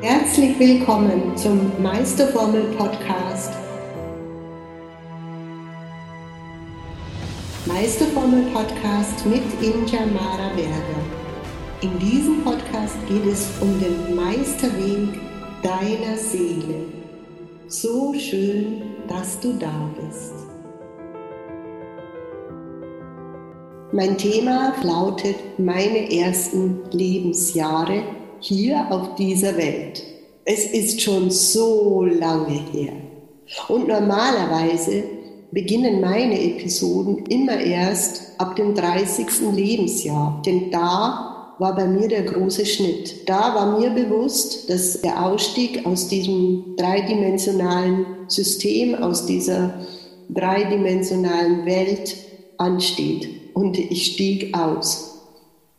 Herzlich willkommen zum Meisterformel Podcast. Meisterformel Podcast mit Inja Mara Berger. In diesem Podcast geht es um den Meisterweg deiner Seele. So schön, dass du da bist. Mein Thema lautet meine ersten Lebensjahre hier auf dieser Welt. Es ist schon so lange her. Und normalerweise beginnen meine Episoden immer erst ab dem 30. Lebensjahr, denn da war bei mir der große Schnitt. Da war mir bewusst, dass der Ausstieg aus diesem dreidimensionalen System, aus dieser dreidimensionalen Welt ansteht. Und ich stieg aus.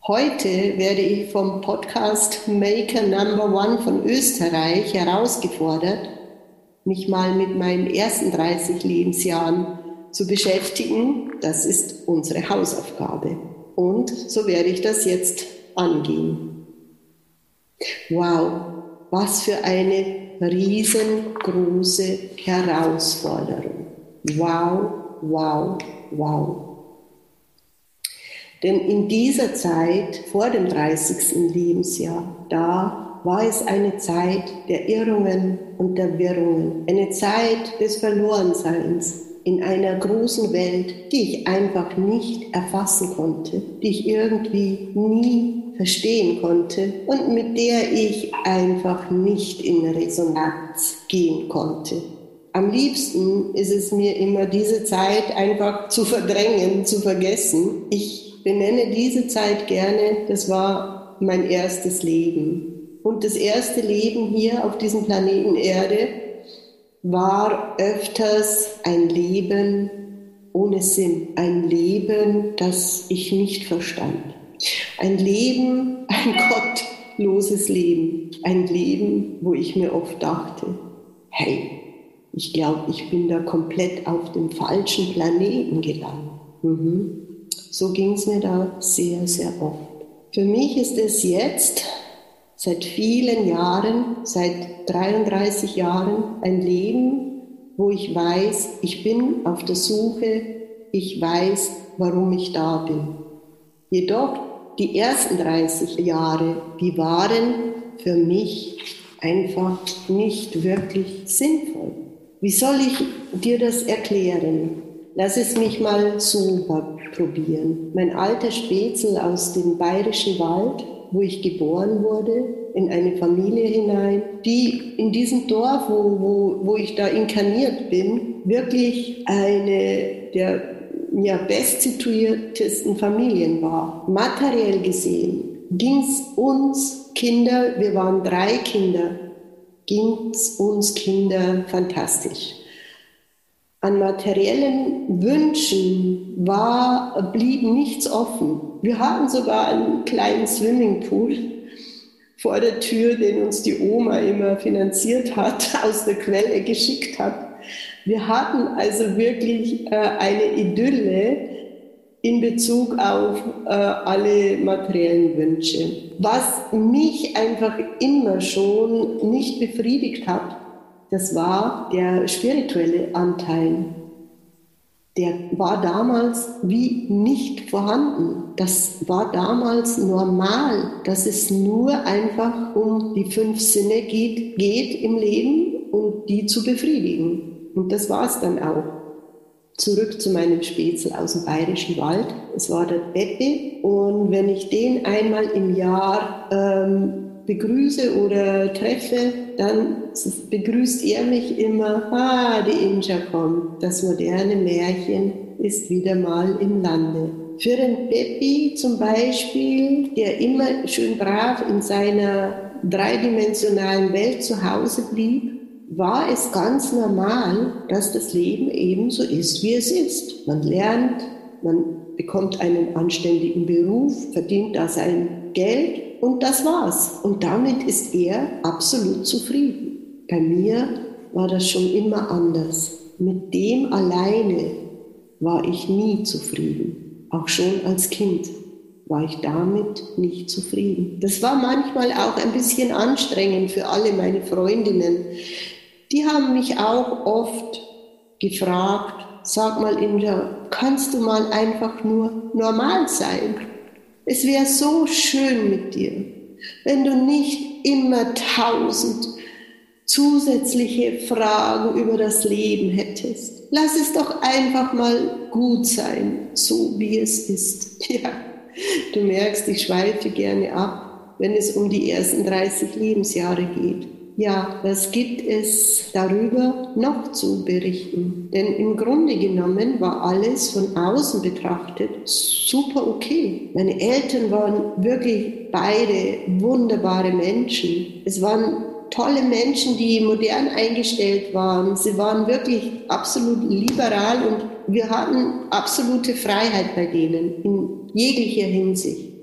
Heute werde ich vom Podcast Maker Number One von Österreich herausgefordert, mich mal mit meinen ersten 30 Lebensjahren zu beschäftigen. Das ist unsere Hausaufgabe. Und so werde ich das jetzt angehen. Wow, was für eine riesengroße Herausforderung. Wow, wow, wow. Denn in dieser Zeit vor dem 30. Lebensjahr, da war es eine Zeit der Irrungen und der Wirrungen, eine Zeit des Verlorenseins in einer großen Welt, die ich einfach nicht erfassen konnte, die ich irgendwie nie verstehen konnte und mit der ich einfach nicht in Resonanz gehen konnte. Am liebsten ist es mir immer, diese Zeit einfach zu verdrängen, zu vergessen. Ich benenne diese Zeit gerne, das war mein erstes Leben. Und das erste Leben hier auf diesem Planeten Erde war öfters ein Leben ohne Sinn, ein Leben, das ich nicht verstand. Ein Leben, ein gottloses Leben, ein Leben, wo ich mir oft dachte, hey, ich glaube, ich bin da komplett auf dem falschen Planeten gelandet. Mhm. So ging es mir da sehr, sehr oft. Für mich ist es jetzt seit vielen Jahren, seit 33 Jahren ein Leben, wo ich weiß, ich bin auf der Suche, ich weiß, warum ich da bin. Jedoch die ersten 30 Jahre, die waren für mich einfach nicht wirklich sinnvoll. Wie soll ich dir das erklären? Lass es mich mal so probieren. Mein alter Spätzl aus dem bayerischen Wald, wo ich geboren wurde, in eine Familie hinein, die in diesem Dorf, wo, wo, wo ich da inkarniert bin, wirklich eine der ja, bestsituiertesten Familien war. Materiell gesehen ging es uns Kinder, wir waren drei Kinder, ging es uns Kinder fantastisch. An materiellen Wünschen war, blieb nichts offen. Wir hatten sogar einen kleinen Swimmingpool vor der Tür, den uns die Oma immer finanziert hat, aus der Quelle geschickt hat. Wir hatten also wirklich äh, eine Idylle in Bezug auf äh, alle materiellen Wünsche. Was mich einfach immer schon nicht befriedigt hat, das war der spirituelle Anteil. Der war damals wie nicht vorhanden. Das war damals normal, dass es nur einfach um die fünf Sinne geht, geht im Leben und die zu befriedigen. Und das war es dann auch. Zurück zu meinem Spätzl aus dem Bayerischen Wald. Es war der Beppe und wenn ich den einmal im Jahr ähm, begrüße oder treffe, dann begrüßt er mich immer, ah, die Inja kommt, das moderne Märchen ist wieder mal im Lande. Für den Peppi zum Beispiel, der immer schön brav in seiner dreidimensionalen Welt zu Hause blieb, war es ganz normal, dass das Leben ebenso ist, wie es ist. Man lernt, man bekommt einen anständigen Beruf, verdient da sein Geld und das war's. Und damit ist er absolut zufrieden. Bei mir war das schon immer anders. Mit dem alleine war ich nie zufrieden, auch schon als Kind. war ich damit nicht zufrieden. Das war manchmal auch ein bisschen anstrengend für alle meine Freundinnen. Die haben mich auch oft gefragt, sag mal Inja, kannst du mal einfach nur normal sein? Es wäre so schön mit dir, wenn du nicht immer tausend zusätzliche Fragen über das Leben hättest. Lass es doch einfach mal gut sein, so wie es ist. Ja, du merkst, ich schweife gerne ab, wenn es um die ersten 30 Lebensjahre geht. Ja, was gibt es darüber noch zu berichten? Denn im Grunde genommen war alles von außen betrachtet super okay. Meine Eltern waren wirklich beide wunderbare Menschen. Es waren tolle Menschen, die modern eingestellt waren. Sie waren wirklich absolut liberal und wir hatten absolute Freiheit bei denen in jeglicher Hinsicht.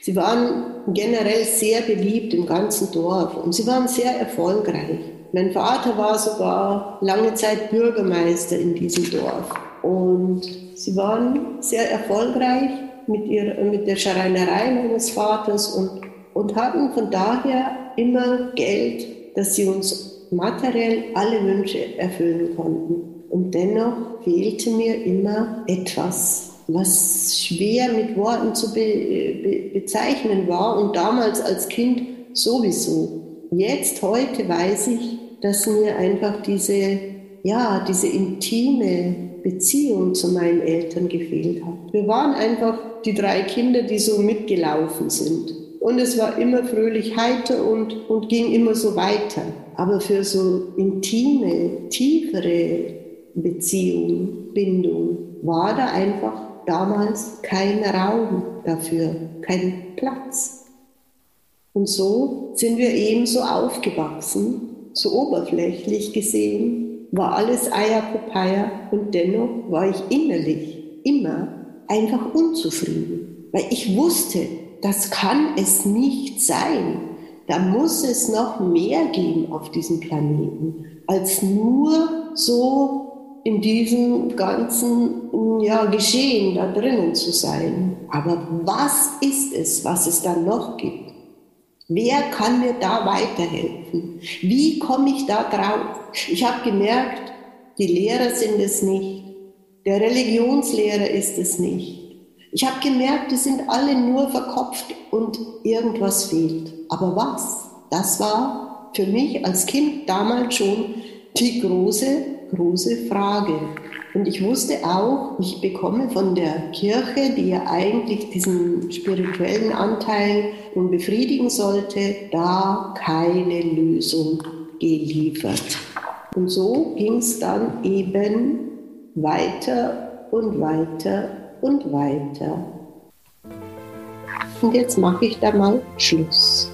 Sie waren generell sehr beliebt im ganzen Dorf und sie waren sehr erfolgreich. Mein Vater war sogar lange Zeit Bürgermeister in diesem Dorf und sie waren sehr erfolgreich mit, ihrer, mit der Schreinerei meines Vaters und, und hatten von daher immer Geld, dass sie uns materiell alle Wünsche erfüllen konnten. Und dennoch fehlte mir immer etwas was schwer mit Worten zu be be bezeichnen war und damals als Kind sowieso. Jetzt, heute weiß ich, dass mir einfach diese, ja, diese intime Beziehung zu meinen Eltern gefehlt hat. Wir waren einfach die drei Kinder, die so mitgelaufen sind. Und es war immer fröhlich heiter und, und ging immer so weiter. Aber für so intime, tiefere Beziehung, Bindung war da einfach damals kein Raum dafür, kein Platz. Und so sind wir ebenso aufgewachsen, so oberflächlich gesehen, war alles Eierpopeier und dennoch war ich innerlich immer einfach unzufrieden, weil ich wusste, das kann es nicht sein. Da muss es noch mehr geben auf diesem Planeten, als nur so in diesem ganzen ja, Geschehen da drinnen zu sein. Aber was ist es, was es da noch gibt? Wer kann mir da weiterhelfen? Wie komme ich da drauf? Ich habe gemerkt, die Lehrer sind es nicht. Der Religionslehrer ist es nicht. Ich habe gemerkt, die sind alle nur verkopft und irgendwas fehlt. Aber was? Das war für mich als Kind damals schon die große große Frage. Und ich wusste auch, ich bekomme von der Kirche, die ja eigentlich diesen spirituellen Anteil nun befriedigen sollte, da keine Lösung geliefert. Und so ging es dann eben weiter und weiter und weiter. Und jetzt mache ich da mal Schluss.